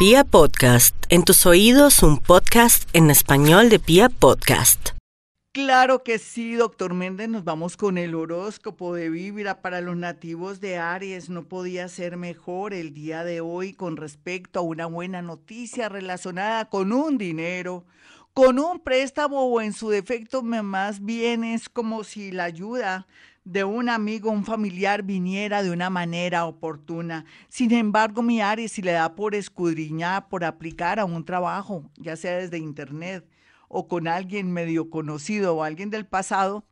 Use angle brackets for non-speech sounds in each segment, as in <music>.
Pia Podcast, en tus oídos un podcast en español de Pia Podcast. Claro que sí, doctor Méndez, nos vamos con el horóscopo de Vibra para los nativos de Aries. No podía ser mejor el día de hoy con respecto a una buena noticia relacionada con un dinero, con un préstamo o en su defecto más bien es como si la ayuda de un amigo, un familiar viniera de una manera oportuna. Sin embargo, mi Aries, si le da por escudriñar, por aplicar a un trabajo, ya sea desde internet o con alguien medio conocido o alguien del pasado,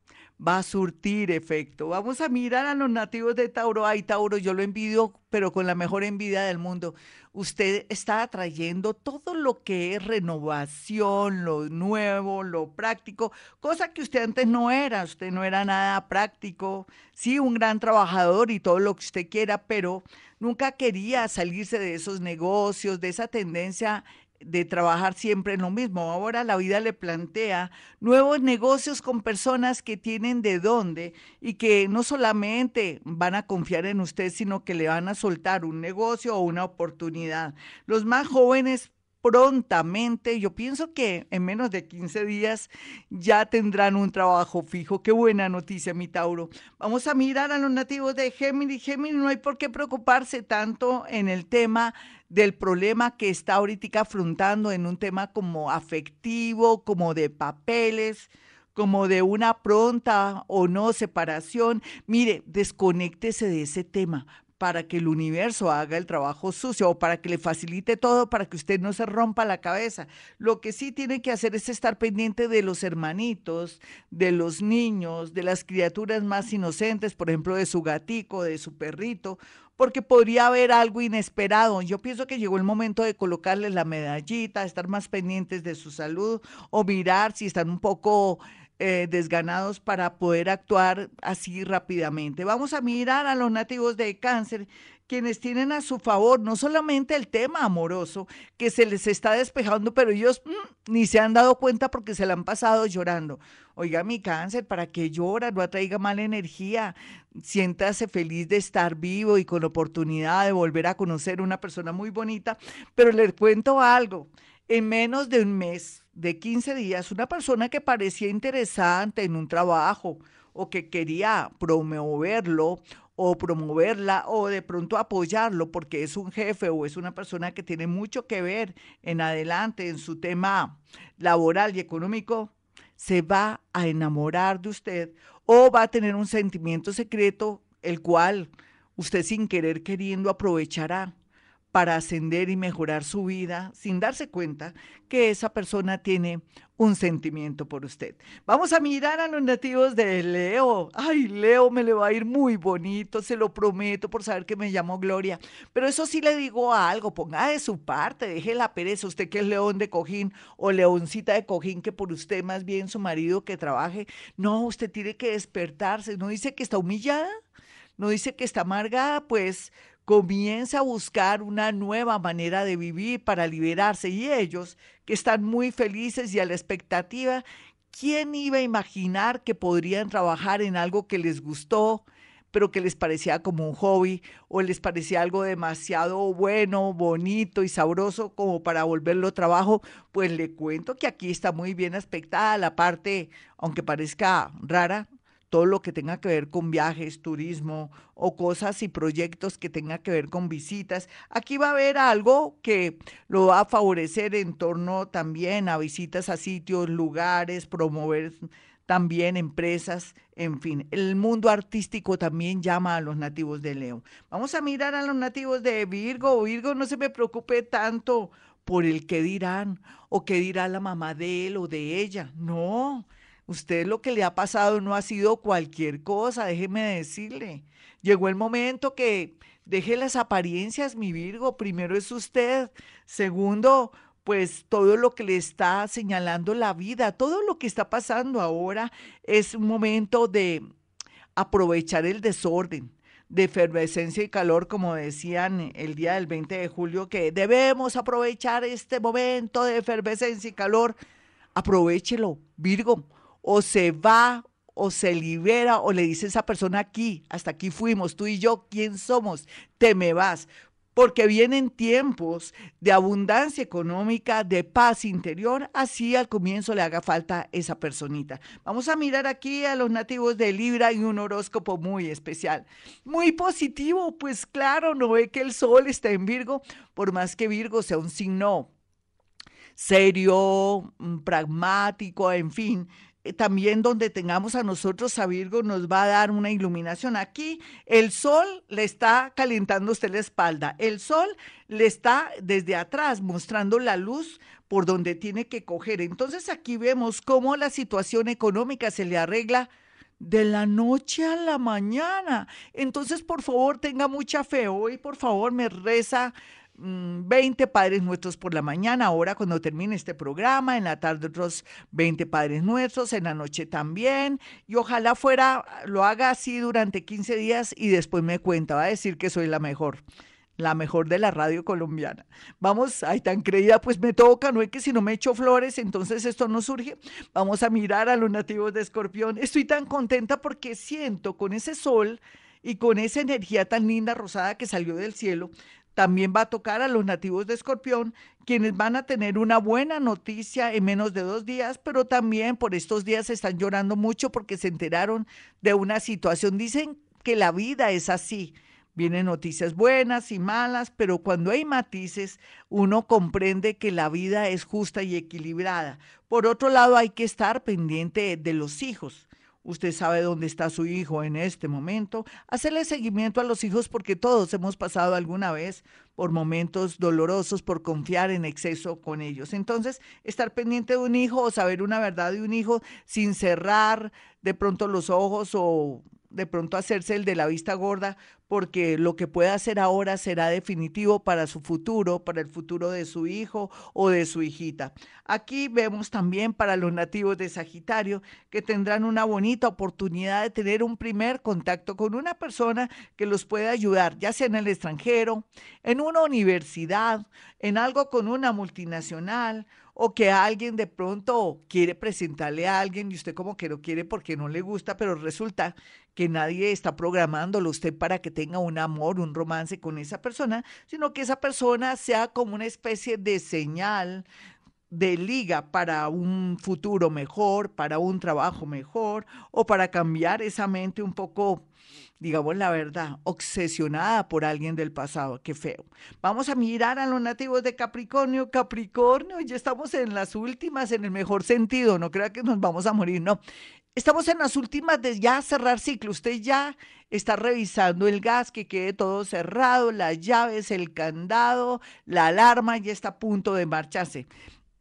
va a surtir efecto. Vamos a mirar a los nativos de Tauro. Ay, Tauro, yo lo envidio, pero con la mejor envidia del mundo. Usted está atrayendo todo lo que es renovación, lo nuevo, lo práctico, cosa que usted antes no era. Usted no era nada práctico. Sí, un gran trabajador y todo lo que usted quiera, pero nunca quería salirse de esos negocios, de esa tendencia de trabajar siempre en lo mismo. Ahora la vida le plantea nuevos negocios con personas que tienen de dónde y que no solamente van a confiar en usted, sino que le van a soltar un negocio o una oportunidad. Los más jóvenes prontamente. Yo pienso que en menos de 15 días ya tendrán un trabajo fijo. Qué buena noticia, mi Tauro. Vamos a mirar a los nativos de Géminis. Géminis no hay por qué preocuparse tanto en el tema del problema que está ahorita afrontando en un tema como afectivo, como de papeles como de una pronta o no separación. Mire, desconéctese de ese tema para que el universo haga el trabajo sucio o para que le facilite todo para que usted no se rompa la cabeza. Lo que sí tiene que hacer es estar pendiente de los hermanitos, de los niños, de las criaturas más inocentes, por ejemplo, de su gatico, de su perrito, porque podría haber algo inesperado. Yo pienso que llegó el momento de colocarles la medallita, estar más pendientes de su salud o mirar si están un poco eh, desganados para poder actuar así rápidamente. Vamos a mirar a los nativos de cáncer quienes tienen a su favor no solamente el tema amoroso que se les está despejando, pero ellos mm, ni se han dado cuenta porque se la han pasado llorando. Oiga, mi cáncer, ¿para qué llora? No atraiga mala energía. Siéntase feliz de estar vivo y con oportunidad de volver a conocer una persona muy bonita. Pero les cuento algo en menos de un mes, de 15 días, una persona que parecía interesante en un trabajo o que quería promoverlo o promoverla o de pronto apoyarlo porque es un jefe o es una persona que tiene mucho que ver en adelante en su tema laboral y económico, se va a enamorar de usted o va a tener un sentimiento secreto el cual usted sin querer queriendo aprovechará para ascender y mejorar su vida sin darse cuenta que esa persona tiene un sentimiento por usted. Vamos a mirar a los nativos de Leo. Ay, Leo me le va a ir muy bonito, se lo prometo por saber que me llamo Gloria. Pero eso sí le digo algo, ponga de su parte, deje la pereza, usted que es león de cojín o leoncita de cojín, que por usted más bien su marido que trabaje. No, usted tiene que despertarse. ¿No dice que está humillada? ¿No dice que está amargada? Pues comienza a buscar una nueva manera de vivir para liberarse y ellos que están muy felices y a la expectativa, ¿quién iba a imaginar que podrían trabajar en algo que les gustó? pero que les parecía como un hobby o les parecía algo demasiado bueno, bonito y sabroso como para volverlo trabajo, pues le cuento que aquí está muy bien aspectada la parte, aunque parezca rara, todo lo que tenga que ver con viajes, turismo o cosas y proyectos que tenga que ver con visitas. Aquí va a haber algo que lo va a favorecer en torno también a visitas a sitios, lugares, promover también empresas, en fin, el mundo artístico también llama a los nativos de Leo. Vamos a mirar a los nativos de Virgo. Virgo, no se me preocupe tanto por el que dirán o qué dirá la mamá de él o de ella. No, Usted lo que le ha pasado no ha sido cualquier cosa, déjeme decirle. Llegó el momento que deje las apariencias, mi Virgo. Primero es usted. Segundo, pues todo lo que le está señalando la vida, todo lo que está pasando ahora es un momento de aprovechar el desorden de efervescencia y calor, como decían el día del 20 de julio, que debemos aprovechar este momento de efervescencia y calor. Aprovechelo, Virgo o se va o se libera o le dice a esa persona aquí, hasta aquí fuimos, tú y yo, ¿quién somos? Te me vas. porque vienen tiempos de abundancia económica, de paz interior, así al comienzo le haga falta esa personita. Vamos a mirar aquí a los nativos de Libra y un horóscopo muy especial, muy positivo, pues claro, no ve que el sol está en Virgo, por más que Virgo sea un signo serio, mm, pragmático, en fin, también donde tengamos a nosotros a Virgo nos va a dar una iluminación. Aquí el sol le está calentando usted la espalda, el sol le está desde atrás mostrando la luz por donde tiene que coger. Entonces aquí vemos cómo la situación económica se le arregla de la noche a la mañana. Entonces, por favor, tenga mucha fe. Hoy, por favor, me reza 20 mm, Padres Nuestros por la mañana, ahora cuando termine este programa, en la tarde otros 20 Padres Nuestros, en la noche también, y ojalá fuera, lo haga así durante 15 días y después me cuenta, va a decir que soy la mejor la mejor de la radio colombiana. Vamos, ay, tan creída, pues me toca, no es que si no me echo flores, entonces esto no surge. Vamos a mirar a los nativos de Escorpión. Estoy tan contenta porque siento con ese sol y con esa energía tan linda rosada que salió del cielo, también va a tocar a los nativos de Escorpión, quienes van a tener una buena noticia en menos de dos días, pero también por estos días están llorando mucho porque se enteraron de una situación. Dicen que la vida es así. Vienen noticias buenas y malas, pero cuando hay matices, uno comprende que la vida es justa y equilibrada. Por otro lado, hay que estar pendiente de los hijos usted sabe dónde está su hijo en este momento, hacerle seguimiento a los hijos porque todos hemos pasado alguna vez por momentos dolorosos por confiar en exceso con ellos. Entonces, estar pendiente de un hijo o saber una verdad de un hijo sin cerrar de pronto los ojos o de pronto hacerse el de la vista gorda, porque lo que pueda hacer ahora será definitivo para su futuro, para el futuro de su hijo o de su hijita. Aquí vemos también para los nativos de Sagitario que tendrán una bonita oportunidad de tener un primer contacto con una persona que los pueda ayudar, ya sea en el extranjero, en una universidad, en algo con una multinacional o que alguien de pronto quiere presentarle a alguien y usted como que no quiere porque no le gusta, pero resulta que nadie está programándolo usted para que tenga un amor, un romance con esa persona, sino que esa persona sea como una especie de señal de liga para un futuro mejor, para un trabajo mejor o para cambiar esa mente un poco digamos la verdad, obsesionada por alguien del pasado. Qué feo. Vamos a mirar a los nativos de Capricornio. Capricornio, ya estamos en las últimas, en el mejor sentido. No crea que nos vamos a morir, no. Estamos en las últimas de ya cerrar ciclo. Usted ya está revisando el gas, que quede todo cerrado, las llaves, el candado, la alarma, ya está a punto de marcharse.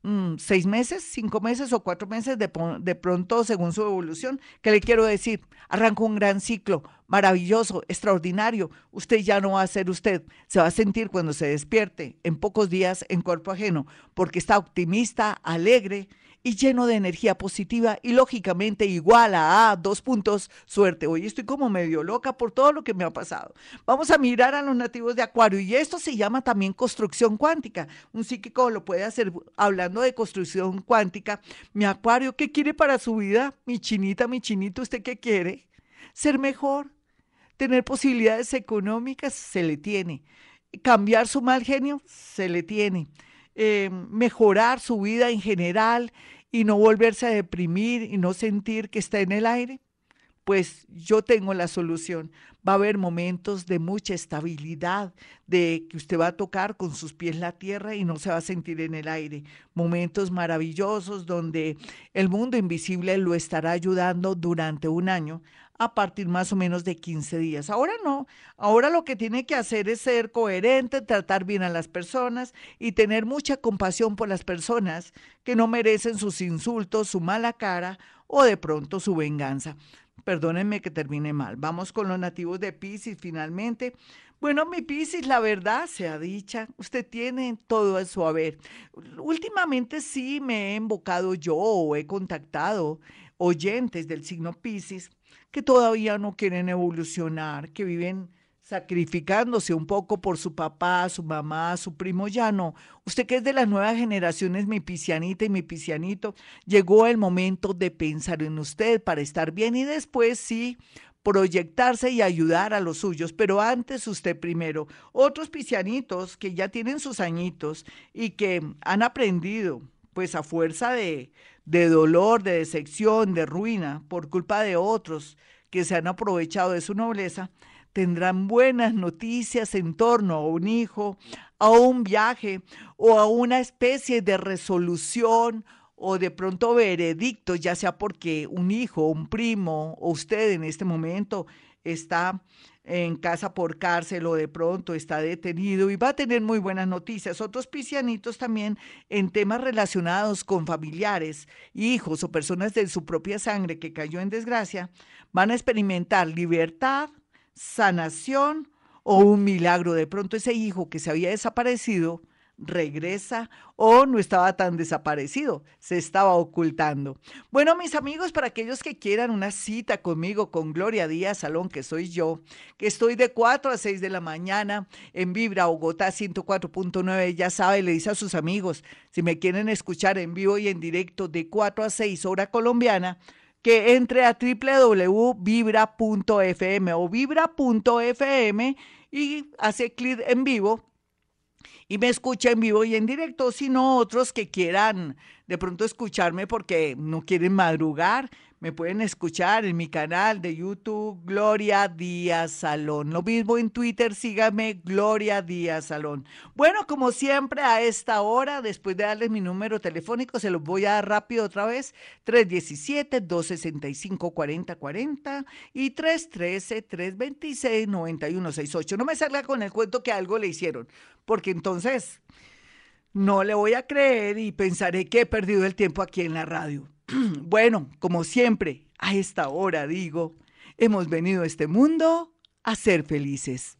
Mm, seis meses, cinco meses o cuatro meses de, pronto según su evolución. ¿Qué le quiero decir? Arranca un gran ciclo, maravilloso, extraordinario. Usted ya no va a ser usted. Se va a sentir cuando se despierte en pocos días en cuerpo ajeno, porque está optimista, alegre y lleno de energía positiva y lógicamente igual a, dos puntos, suerte. Hoy estoy como medio loca por todo lo que me ha pasado. Vamos a mirar a los nativos de Acuario y esto se llama también construcción cuántica. Un psíquico lo puede hacer hablando de construcción cuántica. Mi Acuario, ¿qué quiere para su vida? Mi chinita, mi chinito, ¿usted qué quiere? Ser mejor, tener posibilidades económicas, se le tiene. Cambiar su mal genio, se le tiene eh, mejorar su vida en general y no volverse a deprimir y no sentir que está en el aire? Pues yo tengo la solución. Va a haber momentos de mucha estabilidad, de que usted va a tocar con sus pies la tierra y no se va a sentir en el aire. Momentos maravillosos donde el mundo invisible lo estará ayudando durante un año a partir más o menos de 15 días. Ahora no, ahora lo que tiene que hacer es ser coherente, tratar bien a las personas y tener mucha compasión por las personas que no merecen sus insultos, su mala cara o de pronto su venganza. Perdónenme que termine mal. Vamos con los nativos de Pisces finalmente. Bueno, mi Pisces, la verdad sea dicha, usted tiene todo a su haber. Últimamente sí me he invocado yo o he contactado oyentes del signo Pisces que todavía no quieren evolucionar, que viven sacrificándose un poco por su papá, su mamá, su primo ya no. Usted que es de las nuevas generaciones, mi pisianita y mi pisianito, llegó el momento de pensar en usted para estar bien y después sí proyectarse y ayudar a los suyos, pero antes usted primero. Otros pisianitos que ya tienen sus añitos y que han aprendido, pues a fuerza de, de dolor, de decepción, de ruina, por culpa de otros que se han aprovechado de su nobleza, tendrán buenas noticias en torno a un hijo, a un viaje o a una especie de resolución o de pronto veredicto, ya sea porque un hijo, un primo o usted en este momento está en casa por cárcel o de pronto está detenido y va a tener muy buenas noticias. Otros pisianitos también en temas relacionados con familiares, hijos o personas de su propia sangre que cayó en desgracia, van a experimentar libertad, sanación o un milagro. De pronto ese hijo que se había desaparecido regresa o no estaba tan desaparecido, se estaba ocultando. Bueno, mis amigos, para aquellos que quieran una cita conmigo, con Gloria Díaz Salón, que soy yo, que estoy de 4 a 6 de la mañana en Vibra Bogotá 104.9, ya sabe, le dice a sus amigos, si me quieren escuchar en vivo y en directo de 4 a 6 hora colombiana, que entre a www.vibra.fm o vibra.fm y hace clic en vivo y me escucha en vivo y en directo, sino otros que quieran de pronto escucharme porque no quieren madrugar, me pueden escuchar en mi canal de YouTube Gloria Díaz Salón. Lo mismo en Twitter, sígame Gloria Díaz Salón. Bueno, como siempre a esta hora, después de darles mi número telefónico, se los voy a dar rápido otra vez, 317-265-4040 y 313-326-9168. No me salga con el cuento que algo le hicieron, porque entonces no le voy a creer y pensaré que he perdido el tiempo aquí en la radio. <clears throat> bueno, como siempre, a esta hora digo, hemos venido a este mundo a ser felices.